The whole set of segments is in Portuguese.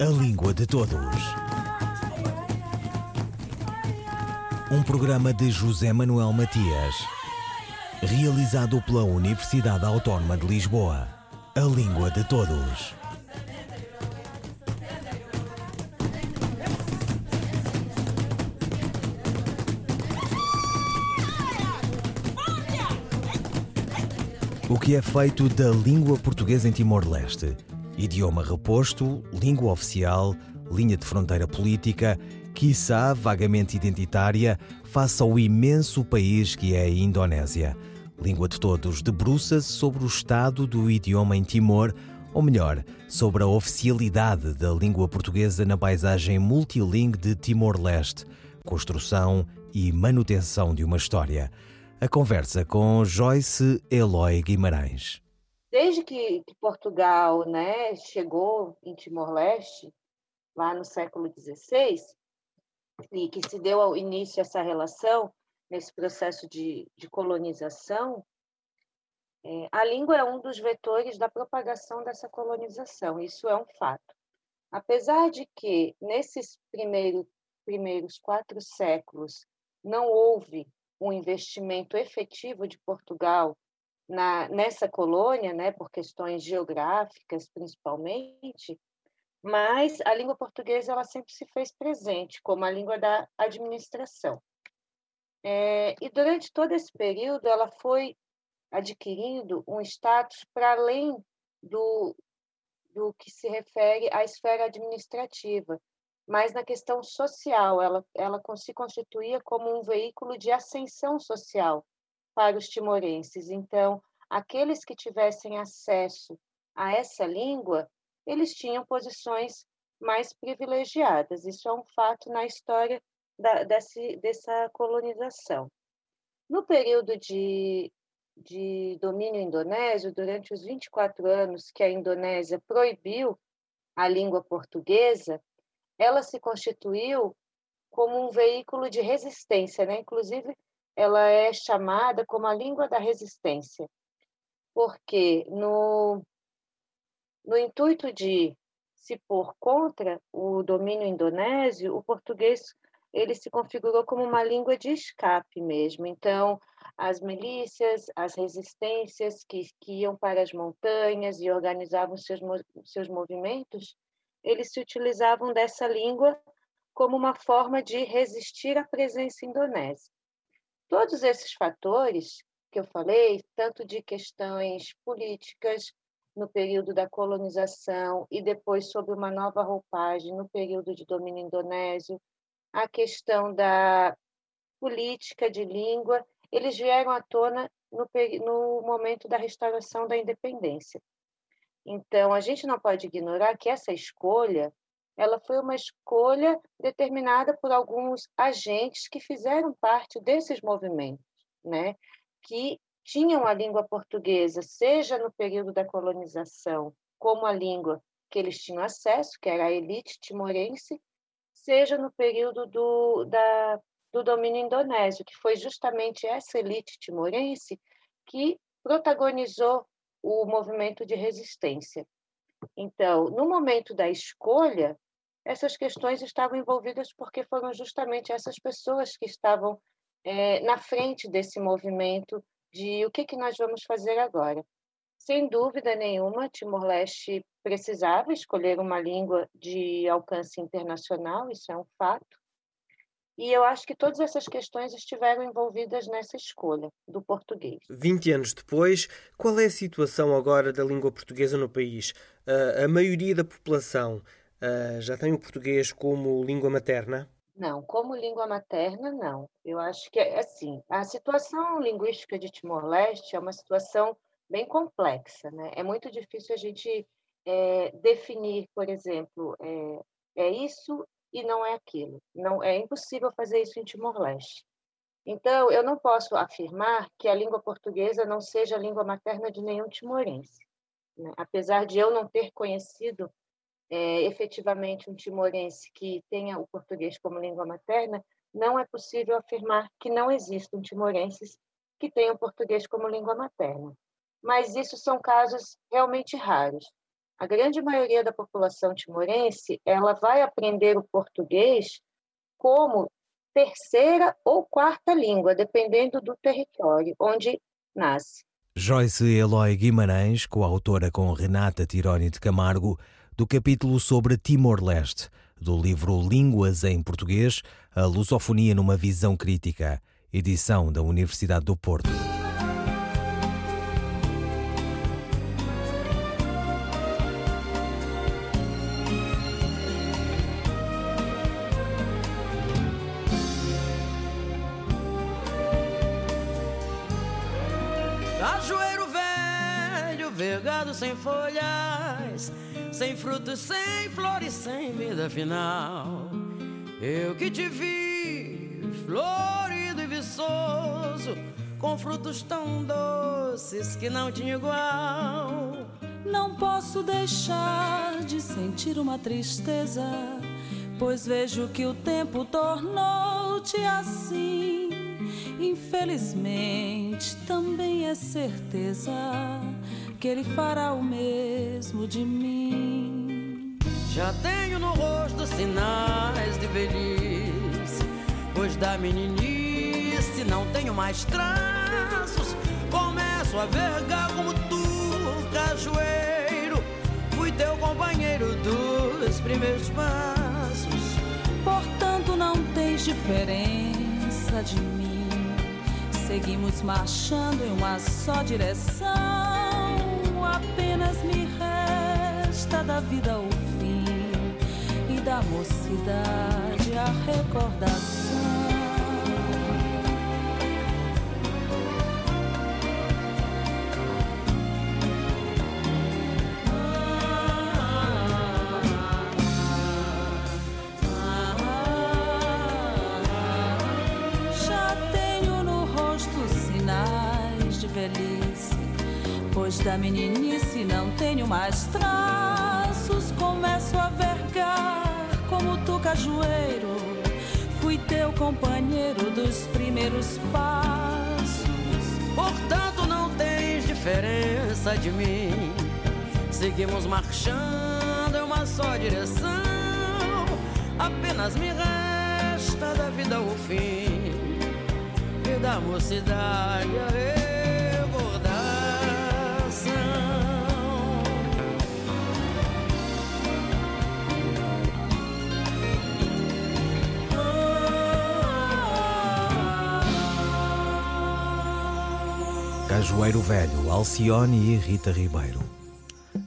A Língua de Todos. Um programa de José Manuel Matias, realizado pela Universidade Autónoma de Lisboa. A Língua de Todos. O que é feito da língua portuguesa em Timor-Leste? Idioma reposto, língua oficial, linha de fronteira política, quiçá vagamente identitária, face ao imenso país que é a Indonésia. Língua de Todos debruça-se sobre o estado do idioma em Timor, ou melhor, sobre a oficialidade da língua portuguesa na paisagem multilingue de Timor-Leste, construção e manutenção de uma história. A conversa com Joyce Eloy Guimarães. Desde que, que Portugal né, chegou em Timor-Leste, lá no século XVI, e que se deu início a essa relação, nesse processo de, de colonização, é, a língua é um dos vetores da propagação dessa colonização, isso é um fato. Apesar de que, nesses primeiro, primeiros quatro séculos, não houve um investimento efetivo de Portugal na, nessa colônia, né, por questões geográficas principalmente, mas a língua portuguesa ela sempre se fez presente como a língua da administração. É, e durante todo esse período ela foi adquirindo um status para além do, do que se refere à esfera administrativa, mas na questão social, ela, ela se constituía como um veículo de ascensão social para os timorenses. Então, aqueles que tivessem acesso a essa língua, eles tinham posições mais privilegiadas. Isso é um fato na história da, desse, dessa colonização. No período de, de domínio indonésio, durante os 24 anos que a Indonésia proibiu a língua portuguesa, ela se constituiu como um veículo de resistência, né? Inclusive, ela é chamada como a língua da resistência, porque no, no intuito de se pôr contra o domínio indonésio, o português ele se configurou como uma língua de escape mesmo. Então, as milícias, as resistências que, que iam para as montanhas e organizavam seus, seus movimentos, eles se utilizavam dessa língua como uma forma de resistir à presença indonésia. Todos esses fatores que eu falei, tanto de questões políticas no período da colonização e depois sobre uma nova roupagem no período de domínio indonésio, a questão da política de língua, eles vieram à tona no, no momento da restauração da independência. Então, a gente não pode ignorar que essa escolha ela foi uma escolha determinada por alguns agentes que fizeram parte desses movimentos, né? que tinham a língua portuguesa, seja no período da colonização, como a língua que eles tinham acesso, que era a elite timorense, seja no período do, da, do domínio indonésio, que foi justamente essa elite timorense que protagonizou o movimento de resistência. Então, no momento da escolha, essas questões estavam envolvidas porque foram justamente essas pessoas que estavam é, na frente desse movimento de o que, que nós vamos fazer agora. Sem dúvida nenhuma, Timor-Leste precisava escolher uma língua de alcance internacional, isso é um fato, e eu acho que todas essas questões estiveram envolvidas nessa escolha do português. 20 anos depois, qual é a situação agora da língua portuguesa no país? A maioria da população uh, já tem o português como língua materna? Não, como língua materna, não. Eu acho que é assim. A situação linguística de Timor-Leste é uma situação bem complexa, né? É muito difícil a gente é, definir, por exemplo, é, é isso e não é aquilo. Não é impossível fazer isso em Timor-Leste. Então, eu não posso afirmar que a língua portuguesa não seja a língua materna de nenhum timorense. Né? Apesar de eu não ter conhecido é, efetivamente um timorense que tenha o português como língua materna, não é possível afirmar que não existam timorenses que tenham português como língua materna. Mas isso são casos realmente raros. a grande maioria da população timorense ela vai aprender o português como terceira ou quarta língua, dependendo do território onde nasce. Joyce Eloy Guimarães, coautora com Renata Tironi de Camargo, do capítulo sobre Timor-Leste, do livro Línguas em Português, a lusofonia numa visão crítica, edição da Universidade do Porto. Sem frutos, sem flores, sem vida final. Eu que te vi, florido e viçoso, com frutos tão doces que não tinha igual. Não posso deixar de sentir uma tristeza, pois vejo que o tempo tornou-te assim. Infelizmente, também é certeza que ele fará o mesmo de mim. Já tenho no rosto sinais de velhice, pois da meninice não tenho mais traços. Começo a vergar como tu, cajueiro, fui teu companheiro dos primeiros passos. Portanto, não tens diferença de mim. Seguimos marchando em uma só direção apenas me resta da vida o da mocidade a recordação. Cajueiro. Fui teu companheiro dos primeiros passos. Portanto, não tens diferença de mim. Seguimos marchando em uma só direção. Apenas me resta da vida o fim e da mocidade a Cajueiro Velho, Alcione e Rita Ribeiro.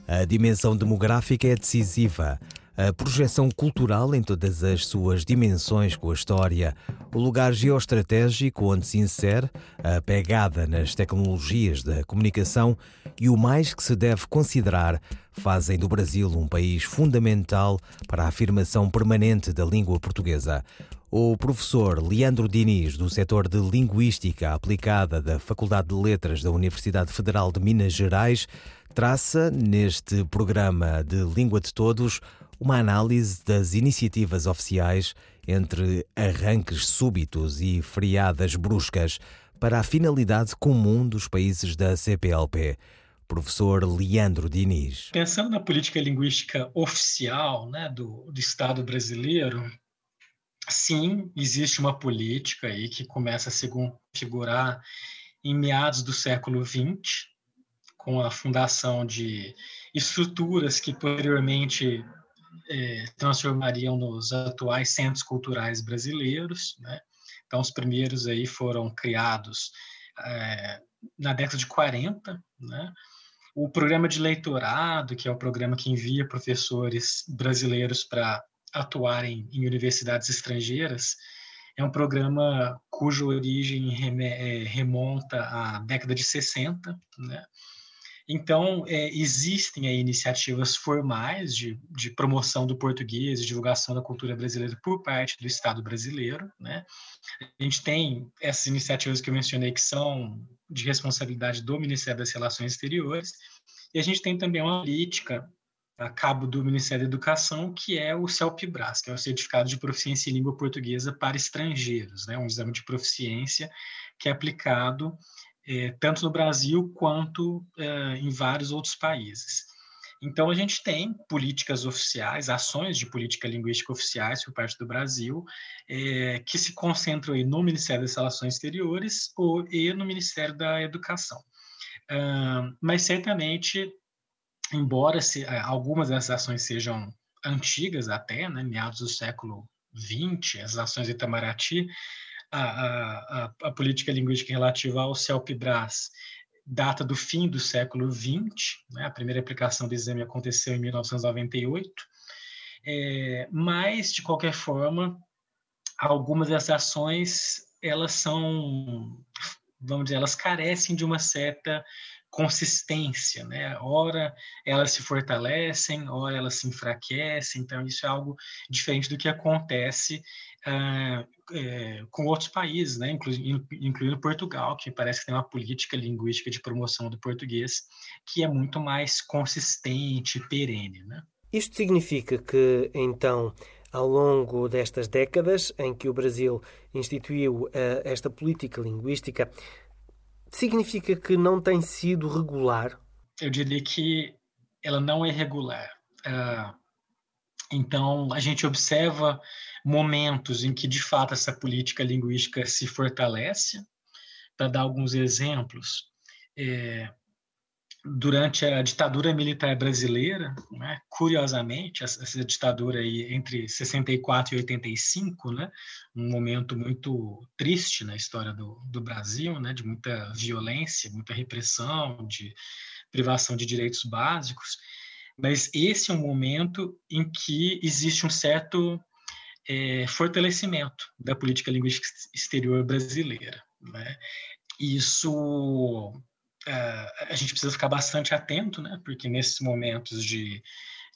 A dimensão demográfica é decisiva. A projeção cultural em todas as suas dimensões com a história, o lugar geoestratégico onde se insere, a pegada nas tecnologias da comunicação e o mais que se deve considerar fazem do Brasil um país fundamental para a afirmação permanente da língua portuguesa. O professor Leandro Diniz, do setor de Linguística Aplicada da Faculdade de Letras da Universidade Federal de Minas Gerais, traça, neste programa de Língua de Todos, uma análise das iniciativas oficiais entre arranques súbitos e friadas bruscas para a finalidade comum dos países da CPLP. Professor Leandro Diniz. Pensando na política linguística oficial né, do, do Estado brasileiro, sim, existe uma política aí que começa a se configurar em meados do século XX, com a fundação de estruturas que posteriormente é, transformariam nos atuais centros culturais brasileiros. Né? Então, os primeiros aí foram criados é, na década de 40, né? O programa de leitorado, que é o programa que envia professores brasileiros para atuarem em universidades estrangeiras, é um programa cuja origem é, remonta à década de 60, né? Então, é, existem aí iniciativas formais de, de promoção do português e divulgação da cultura brasileira por parte do Estado brasileiro. Né? A gente tem essas iniciativas que eu mencionei que são de responsabilidade do Ministério das Relações Exteriores, e a gente tem também uma política a cabo do Ministério da Educação, que é o CELPBRAS, que é o Certificado de Proficiência em Língua Portuguesa para Estrangeiros, né? um exame de proficiência que é aplicado é, tanto no Brasil quanto é, em vários outros países. Então, a gente tem políticas oficiais, ações de política linguística oficiais por parte do Brasil, é, que se concentram aí no Ministério das Relações Exteriores ou, e no Ministério da Educação. Uh, mas, certamente, embora se, é, algumas dessas ações sejam antigas até, né, meados do século XX, as ações de Itamaraty, a, a, a, política linguística relativa ao CELPE-BRAS data do fim do século XX, né? a primeira aplicação do exame aconteceu em 1998, é, mas, de qualquer forma, algumas dessas ações, elas são, vamos dizer, elas carecem de uma certa consistência, né? Ora elas se fortalecem, ora elas se enfraquecem, então isso é algo diferente do que acontece uh, é, com outros países, né? Inclu incluindo Portugal, que parece que tem uma política linguística de promoção do português que é muito mais consistente perene, né? Isto significa que, então, ao longo destas décadas em que o Brasil instituiu uh, esta política linguística, significa que não tem sido regular? Eu diria que ela não é regular. Uh, então, a gente observa momentos em que, de fato, essa política linguística se fortalece. Para dar alguns exemplos, é, durante a ditadura militar brasileira, né, curiosamente, essa, ditadura aí entre 64 e 85, né, um momento muito triste na história do, do Brasil, né, de muita violência, muita repressão, de privação de direitos básicos, mas esse é um momento em que existe um certo é, fortalecimento da política linguística exterior brasileira. Né? Isso uh, a gente precisa ficar bastante atento, né? Porque nesses momentos de,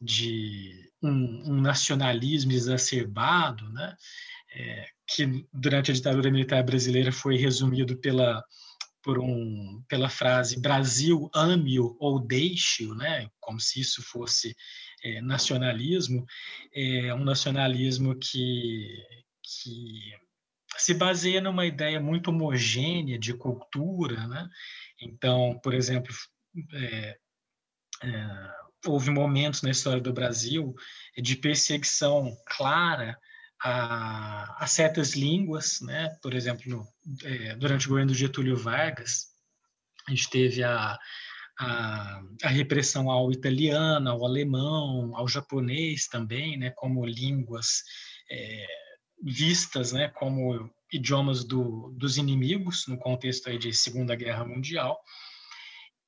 de um, um nacionalismo exacerbado, né? É, que durante a ditadura militar brasileira foi resumido pela por um, pela frase Brasil ame-o ou deixe-o, né? Como se isso fosse é, nacionalismo, é um nacionalismo que, que se baseia numa ideia muito homogênea de cultura, né? Então, por exemplo, é, é, houve momentos na história do Brasil de perseguição clara a, a certas línguas, né? Por exemplo, é, durante o governo do Getúlio Vargas, a gente teve a, a, a, repressão ao italiano, ao alemão, ao japonês também, né? Como línguas é, vistas, né? Como idiomas do, dos inimigos no contexto aí de Segunda Guerra Mundial.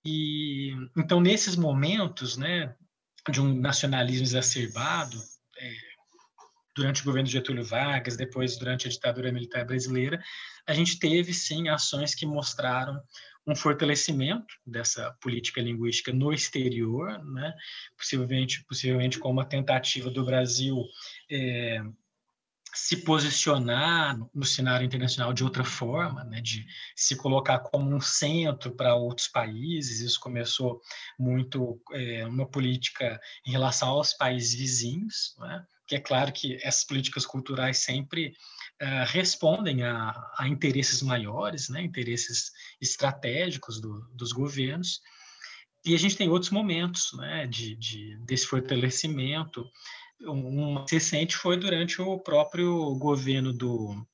E então nesses momentos, né, de um nacionalismo exacerbado, é, durante o governo de Getúlio Vargas, depois durante a ditadura militar brasileira, a gente teve sim ações que mostraram um fortalecimento dessa política linguística no exterior, né? possivelmente, possivelmente com uma tentativa do Brasil é, se posicionar no cenário internacional de outra forma, né, de se colocar como um centro para outros países. Isso começou muito é, uma política em relação aos países vizinhos, né, que é claro que essas políticas culturais sempre uh, respondem a, a, interesses maiores, né, interesses estratégicos do, dos governos. E a gente tem outros momentos né, de, de, desse fortalecimento um recente foi durante o próprio governo do,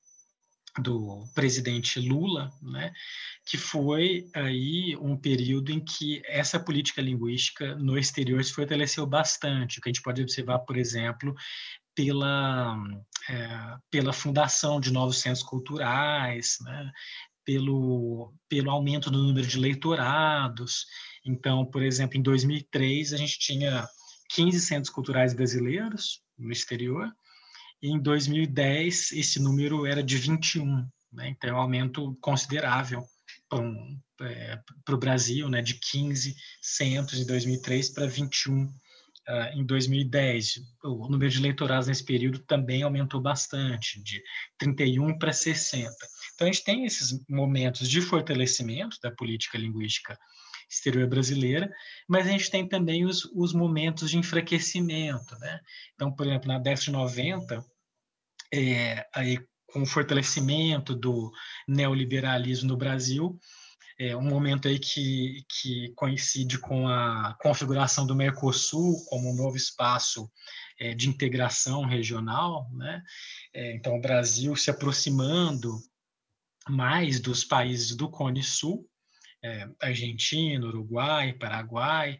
do presidente Lula, né, que foi aí um período em que essa política linguística no exterior se fortaleceu bastante, o que a gente pode observar, por exemplo, pela, é, pela fundação de novos centros culturais, né, pelo, pelo aumento do número de leitorados. Então, por exemplo, em 2003, a gente tinha 15 centros culturais brasileiros no exterior, e em 2010 esse número era de 21, né? então é um aumento considerável para um, é, o Brasil, né? de 15 centros em 2003 para 21 uh, em 2010. O número de leitorados nesse período também aumentou bastante, de 31 para 60. Então, a gente tem esses momentos de fortalecimento da política linguística exterior brasileira, mas a gente tem também os, os momentos de enfraquecimento. Né? Então, por exemplo, na década de 90, é, aí, com o fortalecimento do neoliberalismo no Brasil, é um momento aí que, que coincide com a configuração do Mercosul como um novo espaço é, de integração regional, né? É, então, o Brasil se aproximando mais dos países do Cone Sul, é, Argentina, Uruguai, Paraguai,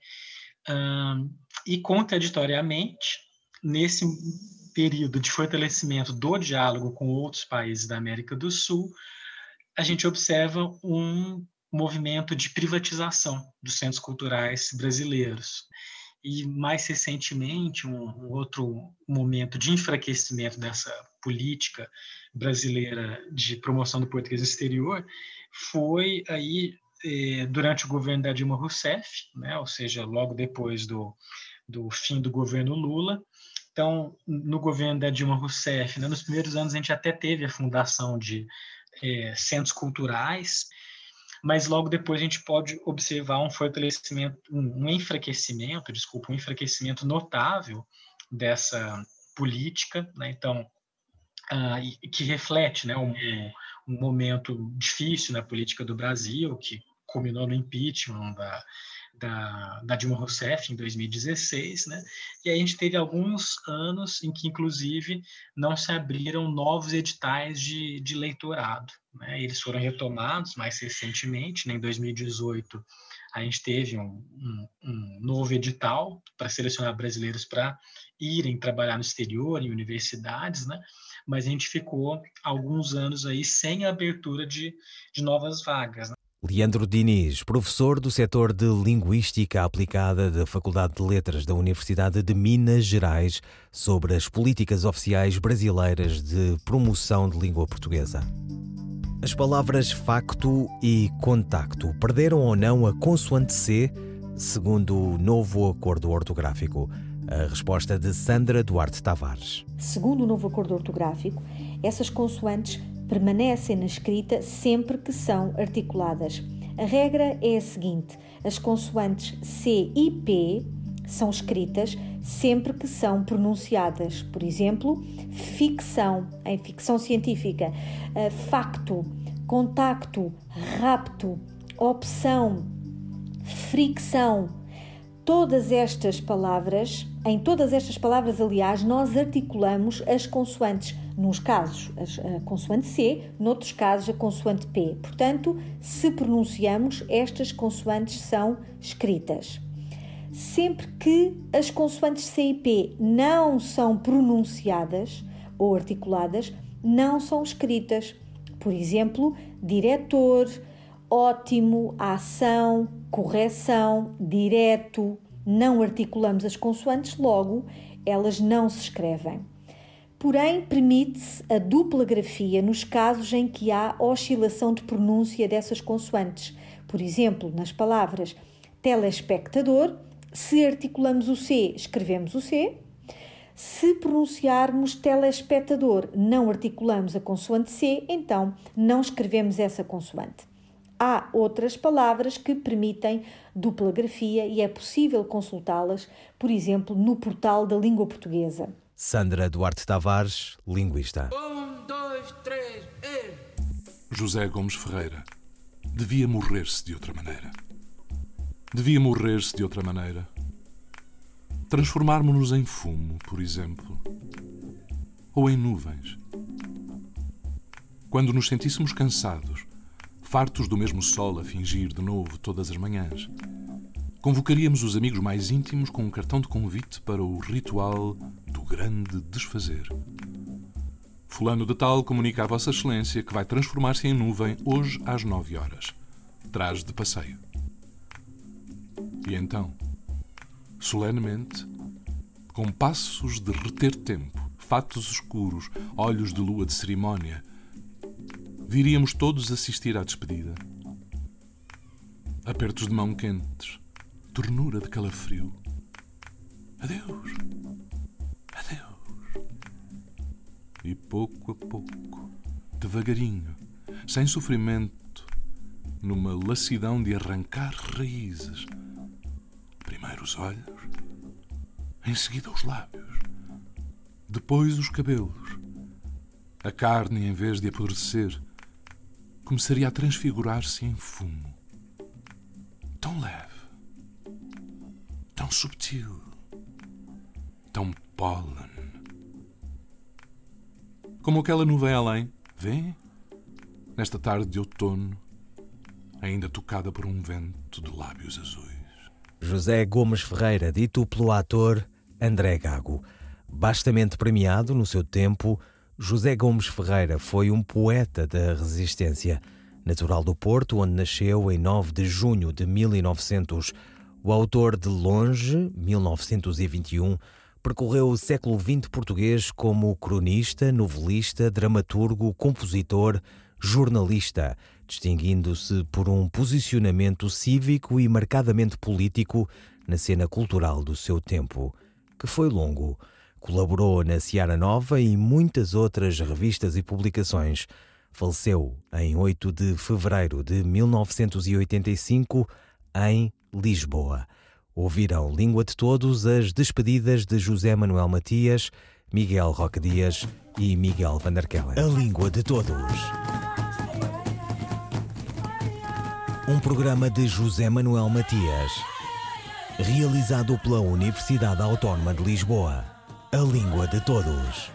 e contraditoriamente, nesse período de fortalecimento do diálogo com outros países da América do Sul, a gente observa um movimento de privatização dos centros culturais brasileiros. E, mais recentemente, um, um outro momento de enfraquecimento dessa política brasileira de promoção do português exterior foi aí durante o governo da Dilma Rousseff, né, ou seja, logo depois do, do fim do governo Lula. Então, no governo da Dilma Rousseff, né, nos primeiros anos a gente até teve a fundação de eh, centros culturais, mas logo depois a gente pode observar um fortalecimento, um, enfraquecimento, desculpa, um enfraquecimento notável dessa política, né? então, uh, que reflete né, um, um, momento difícil na política do Brasil, que culminou no impeachment da, da, da, Dilma Rousseff em 2016, né? E aí a gente teve alguns anos em que, inclusive, não se abriram novos editais de, de leitorado, né? Eles foram retomados mais recentemente, né? em 2018 a gente teve um, um, um novo edital para selecionar brasileiros para irem trabalhar no exterior, em universidades, né? Mas a gente ficou alguns anos aí sem abertura de, de novas vagas. Né? Leandro Diniz, professor do setor de Linguística Aplicada da Faculdade de Letras da Universidade de Minas Gerais, sobre as políticas oficiais brasileiras de promoção de língua portuguesa. As palavras facto e contacto perderam ou não a consoante C, segundo o novo acordo ortográfico? A resposta de Sandra Duarte Tavares. Segundo o novo acordo ortográfico, essas consoantes permanecem na escrita sempre que são articuladas. A regra é a seguinte: as consoantes C e P são escritas sempre que são pronunciadas. Por exemplo, ficção, em ficção científica, facto, contacto, rapto, opção, fricção. Todas estas palavras, em todas estas palavras, aliás, nós articulamos as consoantes nos casos a consoante C, noutros casos a consoante P. Portanto, se pronunciamos, estas consoantes são escritas. Sempre que as consoantes C e P não são pronunciadas ou articuladas, não são escritas. Por exemplo, diretor, ótimo, ação, correção, direto. Não articulamos as consoantes, logo elas não se escrevem. Porém, permite-se a dupla grafia nos casos em que há oscilação de pronúncia dessas consoantes. Por exemplo, nas palavras telespectador, se articulamos o C, escrevemos o C. Se pronunciarmos telespectador, não articulamos a consoante C, então não escrevemos essa consoante. Há outras palavras que permitem dupla grafia e é possível consultá-las, por exemplo, no portal da língua portuguesa. Sandra Duarte Tavares, linguista. Um, dois, três, e... José Gomes Ferreira devia morrer-se de outra maneira. Devia morrer-se de outra maneira. Transformarmos-nos em fumo, por exemplo, ou em nuvens. Quando nos sentíssemos cansados, fartos do mesmo sol a fingir de novo todas as manhãs, convocaríamos os amigos mais íntimos com um cartão de convite para o ritual grande desfazer. Fulano de Tal comunica a Vossa Excelência que vai transformar-se em nuvem hoje às nove horas. Traz de passeio. E então, solenemente, com passos de reter tempo, fatos escuros, olhos de lua de cerimónia, viríamos todos assistir à despedida. Apertos de mão quentes, ternura de calafrio. Adeus! E pouco a pouco, devagarinho, sem sofrimento, numa lassidão de arrancar raízes. Primeiro os olhos, em seguida os lábios, depois os cabelos. A carne, em vez de apodrecer, começaria a transfigurar-se em fumo. tão leve, tão subtil, tão pólen. Como aquela nuvem além, vê? Nesta tarde de outono, ainda tocada por um vento de lábios azuis. José Gomes Ferreira, dito pelo ator André Gago. Bastamente premiado no seu tempo, José Gomes Ferreira foi um poeta da resistência. Natural do Porto, onde nasceu em 9 de junho de 1900, o autor de Longe, 1921, percorreu o século XX português como cronista, novelista, dramaturgo, compositor, jornalista, distinguindo-se por um posicionamento cívico e marcadamente político na cena cultural do seu tempo, que foi longo. Colaborou na Seara Nova e muitas outras revistas e publicações. Faleceu em 8 de fevereiro de 1985 em Lisboa. Ouviram Língua de Todos as despedidas de José Manuel Matias, Miguel Roque Dias e Miguel Van. A Língua de Todos. Um programa de José Manuel Matias, realizado pela Universidade Autónoma de Lisboa. A Língua de Todos.